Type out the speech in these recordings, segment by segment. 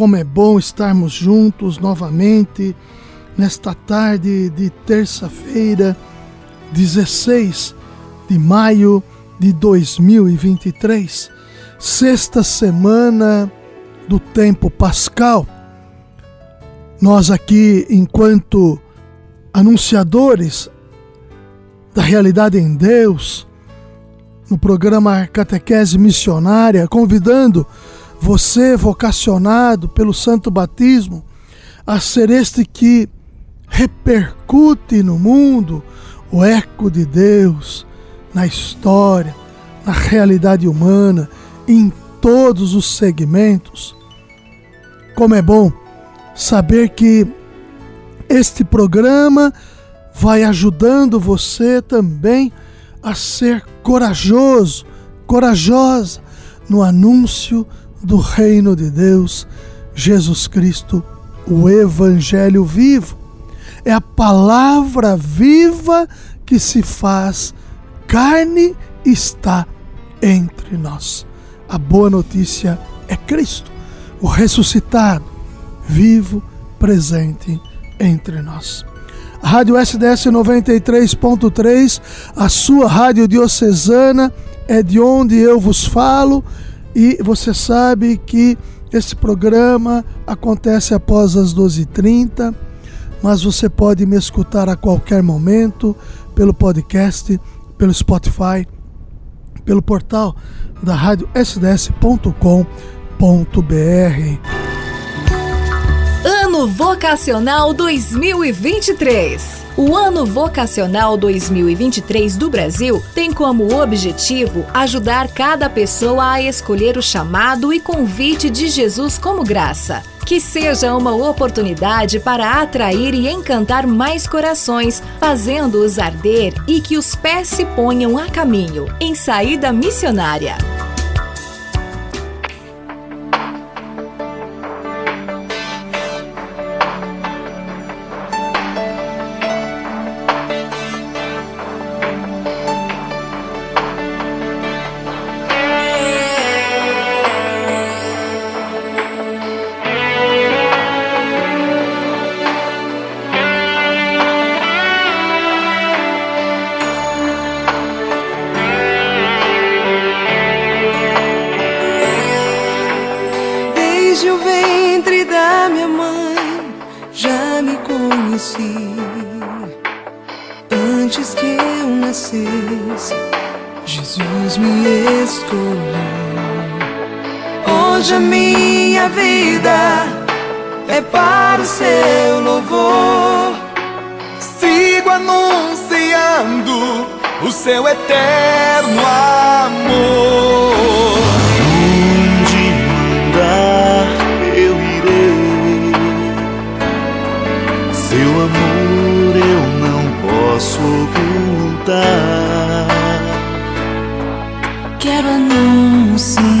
Como é bom estarmos juntos novamente nesta tarde de terça-feira, 16 de maio de 2023, sexta semana do tempo pascal. Nós aqui, enquanto anunciadores da realidade em Deus, no programa Catequese Missionária, convidando você, vocacionado pelo Santo Batismo, a ser este que repercute no mundo o eco de Deus na história, na realidade humana, em todos os segmentos. Como é bom saber que este programa vai ajudando você também a ser corajoso, corajosa no anúncio do reino de Deus, Jesus Cristo, o Evangelho vivo. É a palavra viva que se faz carne e está entre nós. A boa notícia é Cristo, o ressuscitado, vivo, presente entre nós. A Rádio SDS 93.3, a sua rádio diocesana, é de onde eu vos falo e você sabe que esse programa acontece após as 12h30, mas você pode me escutar a qualquer momento pelo podcast, pelo Spotify, pelo portal da rádio sds.com.br. Ano Vocacional 2023. O Ano Vocacional 2023 do Brasil tem como objetivo ajudar cada pessoa a escolher o chamado e convite de Jesus como graça. Que seja uma oportunidade para atrair e encantar mais corações, fazendo-os arder e que os pés se ponham a caminho, em saída missionária. Hoje a minha vida é para o seu louvor. Sigo anunciando o seu eterno amor. Onde andar eu irei, seu amor eu não posso ocultar. Quero anunciar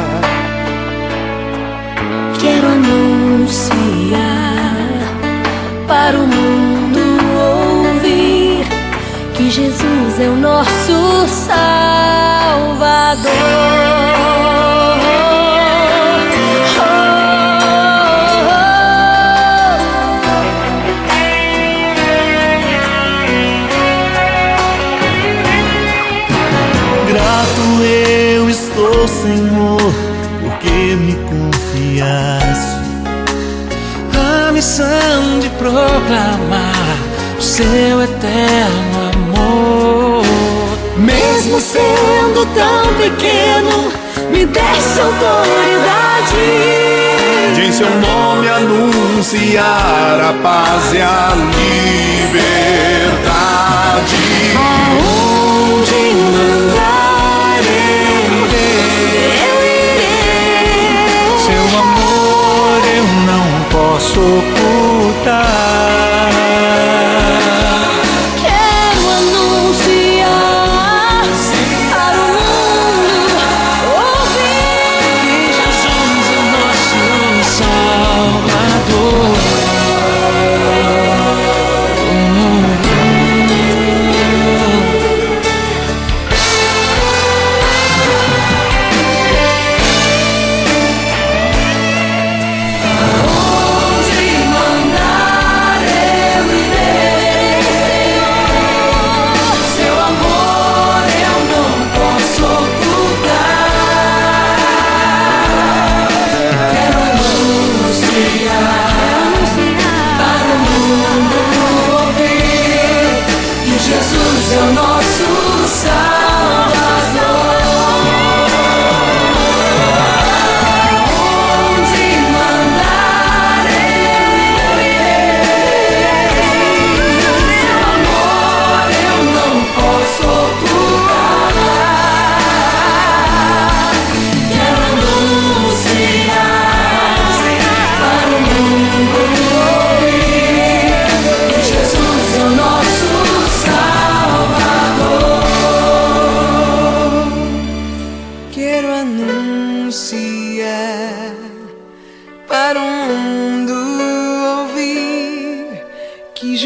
É o nosso Salvador. Estou, Senhor, porque me confiaste a missão de proclamar o seu eterno amor. Mesmo sendo tão pequeno, me desse autoridade. De em seu nome anunciar a paz e a liberdade. Aonde mandar eu irei, eu irei. Seu amor eu não posso ocultar.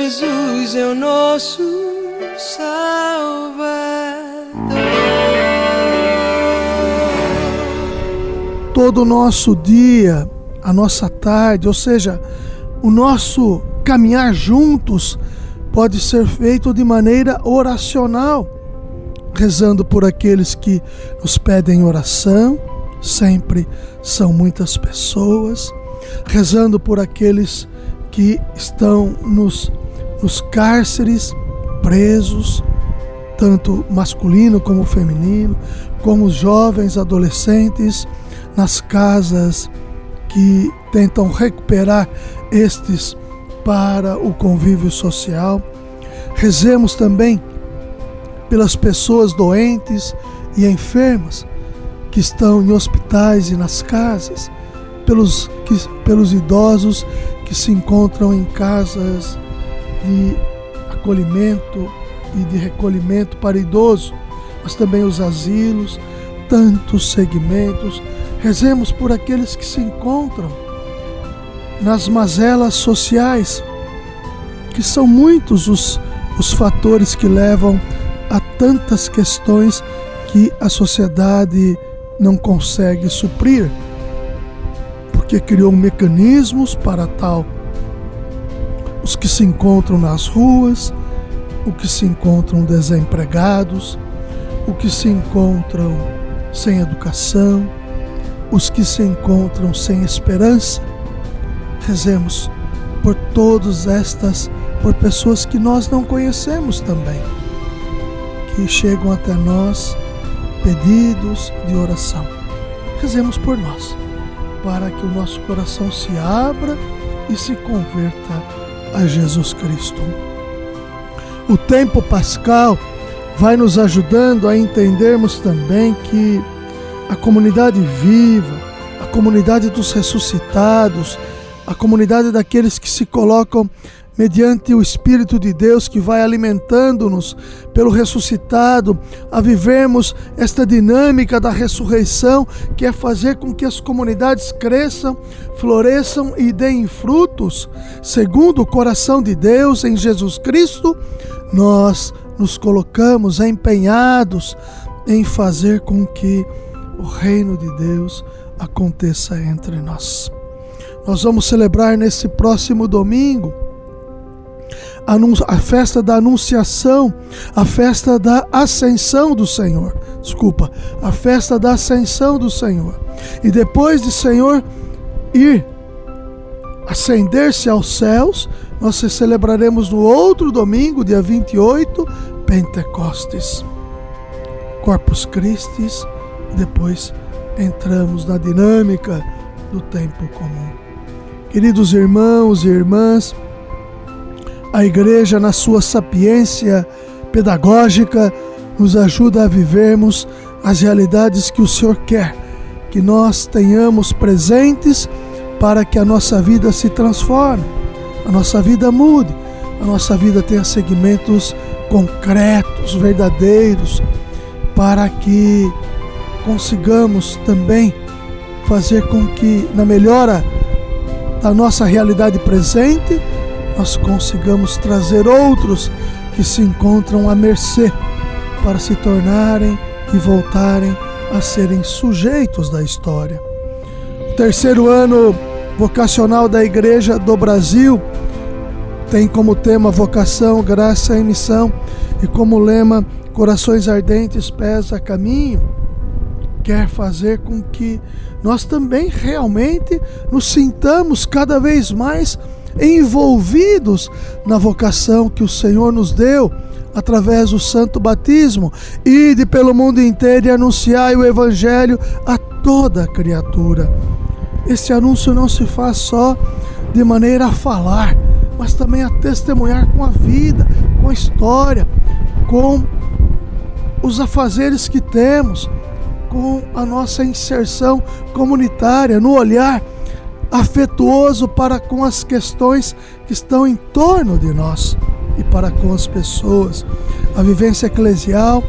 Jesus é o nosso Salvador. todo o nosso dia, a nossa tarde, ou seja, o nosso caminhar juntos pode ser feito de maneira oracional, rezando por aqueles que nos pedem oração, sempre são muitas pessoas, rezando por aqueles que estão nos, nos cárceres, presos, tanto masculino como feminino, como os jovens, adolescentes, nas casas que tentam recuperar estes para o convívio social. Rezemos também pelas pessoas doentes e enfermas que estão em hospitais e nas casas, pelos, que, pelos idosos que se encontram em casas de acolhimento e de recolhimento para idoso, mas também os asilos, tantos segmentos. Rezemos por aqueles que se encontram nas mazelas sociais, que são muitos os, os fatores que levam a tantas questões que a sociedade não consegue suprir, porque criou mecanismos para tal. Os que se encontram nas ruas, os que se encontram desempregados, os que se encontram sem educação, os que se encontram sem esperança. Rezemos por todas estas, por pessoas que nós não conhecemos também, que chegam até nós pedidos de oração. Rezemos por nós, para que o nosso coração se abra e se converta a Jesus Cristo. O tempo pascal vai nos ajudando a entendermos também que a comunidade viva, a comunidade dos ressuscitados, a comunidade daqueles que se colocam mediante o Espírito de Deus que vai alimentando-nos pelo ressuscitado a vivermos esta dinâmica da ressurreição, que é fazer com que as comunidades cresçam, floresçam e deem frutos, segundo o coração de Deus em Jesus Cristo, nós nos colocamos empenhados em fazer com que o reino de Deus aconteça entre nós. Nós vamos celebrar nesse próximo domingo a festa da Anunciação, a festa da Ascensão do Senhor. Desculpa, a festa da Ascensão do Senhor. E depois de Senhor ir ascender-se aos céus, nós celebraremos no outro domingo, dia 28, Pentecostes. Corpus Christi, depois entramos na dinâmica do tempo comum. Queridos irmãos e irmãs, a igreja, na sua sapiência pedagógica, nos ajuda a vivermos as realidades que o Senhor quer que nós tenhamos presentes para que a nossa vida se transforme, a nossa vida mude, a nossa vida tenha segmentos concretos, verdadeiros, para que consigamos também fazer com que, na melhora da nossa realidade presente, nós consigamos trazer outros que se encontram à mercê para se tornarem e voltarem a serem sujeitos da história. O terceiro ano vocacional da Igreja do Brasil tem como tema vocação, graça e missão e como lema corações ardentes, pés a caminho. Quer fazer com que nós também realmente nos sintamos cada vez mais envolvidos na vocação que o Senhor nos deu através do santo batismo. Ide pelo mundo inteiro e anunciai o evangelho a toda criatura. Esse anúncio não se faz só de maneira a falar, mas também a testemunhar com a vida, com a história, com os afazeres que temos, com a nossa inserção comunitária, no olhar afetuoso para com as questões que estão em torno de nós e para com as pessoas. A vivência eclesial,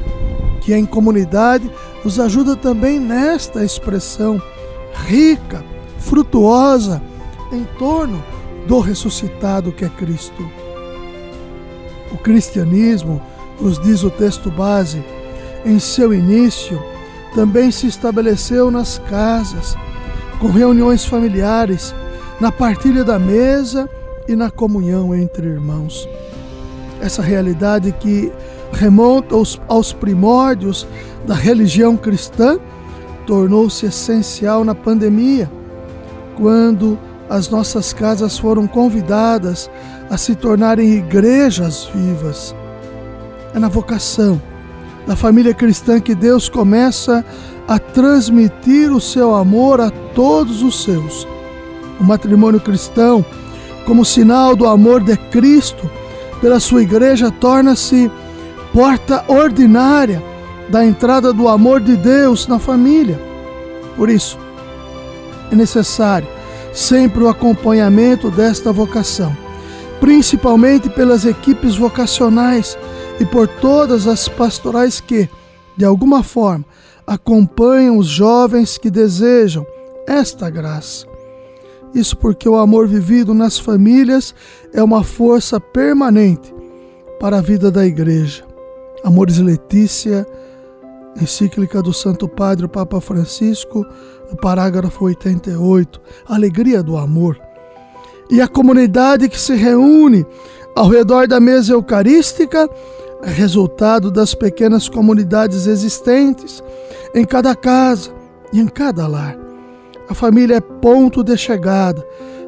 que é em comunidade, nos ajuda também nesta expressão rica, frutuosa, em torno do ressuscitado que é Cristo. O cristianismo, nos diz o texto base, em seu início, também se estabeleceu nas casas, com reuniões familiares, na partilha da mesa e na comunhão entre irmãos essa realidade que remonta aos, aos primórdios da religião cristã, tornou-se essencial na pandemia, quando as nossas casas foram convidadas a se tornarem igrejas vivas. É na vocação da família cristã que Deus começa a transmitir o seu amor a todos os seus. O matrimônio cristão, como sinal do amor de Cristo, pela sua igreja torna-se porta ordinária da entrada do amor de Deus na família. Por isso, é necessário sempre o acompanhamento desta vocação, principalmente pelas equipes vocacionais e por todas as pastorais que, de alguma forma, acompanham os jovens que desejam esta graça. Isso porque o amor vivido nas famílias é uma força permanente para a vida da igreja. Amores Letícia, encíclica do Santo Padre o Papa Francisco, no parágrafo 88, alegria do amor. E a comunidade que se reúne ao redor da mesa eucarística é resultado das pequenas comunidades existentes em cada casa e em cada lar. A família é ponto de chegada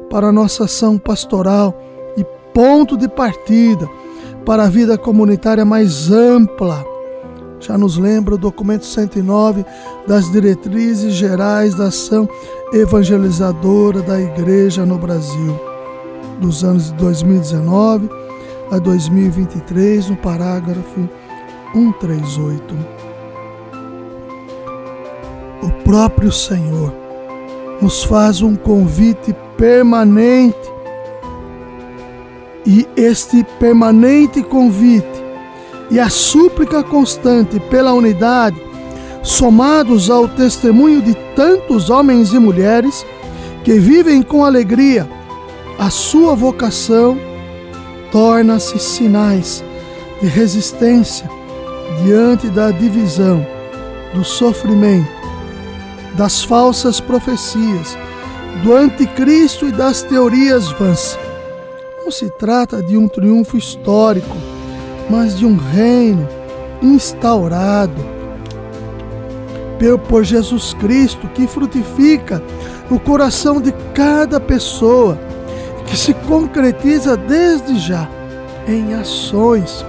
para a nossa ação pastoral e ponto de partida para a vida comunitária mais ampla. Já nos lembra o documento 109 das diretrizes gerais da ação evangelizadora da Igreja no Brasil, dos anos de 2019 a 2023, no parágrafo 138. O próprio Senhor nos faz um convite permanente. E este permanente convite e a súplica constante pela unidade, somados ao testemunho de tantos homens e mulheres que vivem com alegria a sua vocação, torna-se sinais de resistência diante da divisão, do sofrimento das falsas profecias, do anticristo e das teorias vãs. Não se trata de um triunfo histórico, mas de um reino instaurado por Jesus Cristo que frutifica no coração de cada pessoa, que se concretiza desde já em ações.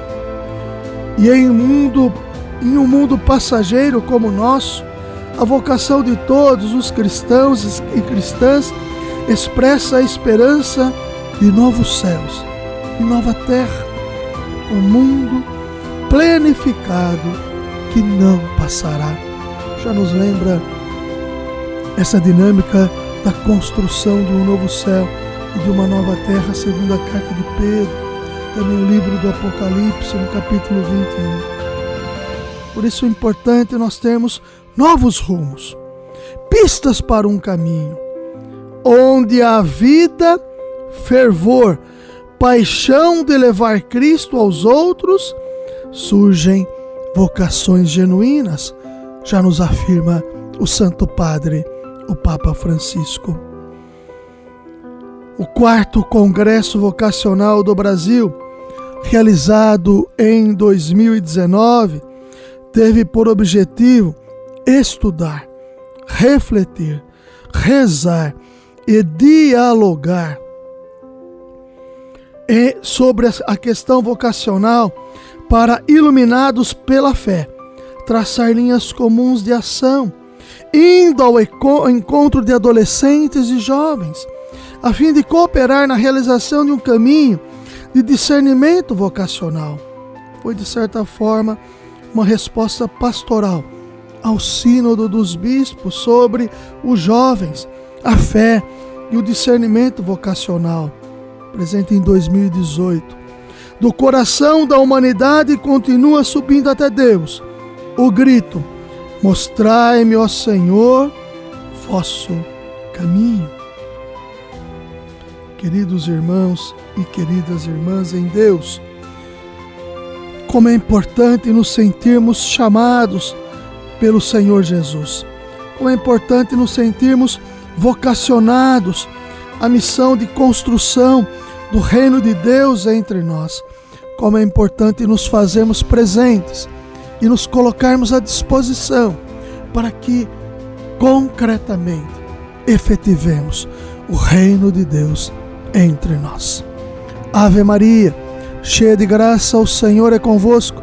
E em um mundo em um mundo passageiro como o nosso, a vocação de todos os cristãos e cristãs expressa a esperança de novos céus e nova terra, um mundo plenificado que não passará. Já nos lembra essa dinâmica da construção de um novo céu e de uma nova terra, segundo a carta de Pedro, também o livro do Apocalipse, no capítulo 21. Por isso é importante nós termos novos rumos, pistas para um caminho, onde a vida, fervor, paixão de levar Cristo aos outros, surgem vocações genuínas, já nos afirma o Santo Padre, o Papa Francisco. O quarto Congresso Vocacional do Brasil, realizado em 2019, teve por objetivo estudar, refletir, rezar e dialogar e sobre a questão vocacional para iluminados pela fé, traçar linhas comuns de ação, indo ao encontro de adolescentes e jovens, a fim de cooperar na realização de um caminho de discernimento vocacional. Foi, de certa forma, uma resposta pastoral ao Sínodo dos Bispos sobre os jovens, a fé e o discernimento vocacional, presente em 2018. Do coração da humanidade continua subindo até Deus o grito: Mostrai-me, ó Senhor, vosso caminho. Queridos irmãos e queridas irmãs em Deus, como é importante nos sentirmos chamados pelo Senhor Jesus. Como é importante nos sentirmos vocacionados à missão de construção do reino de Deus entre nós. Como é importante nos fazermos presentes e nos colocarmos à disposição para que concretamente efetivemos o reino de Deus entre nós. Ave Maria cheia de graça, o Senhor é convosco.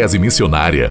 Catequese Missionária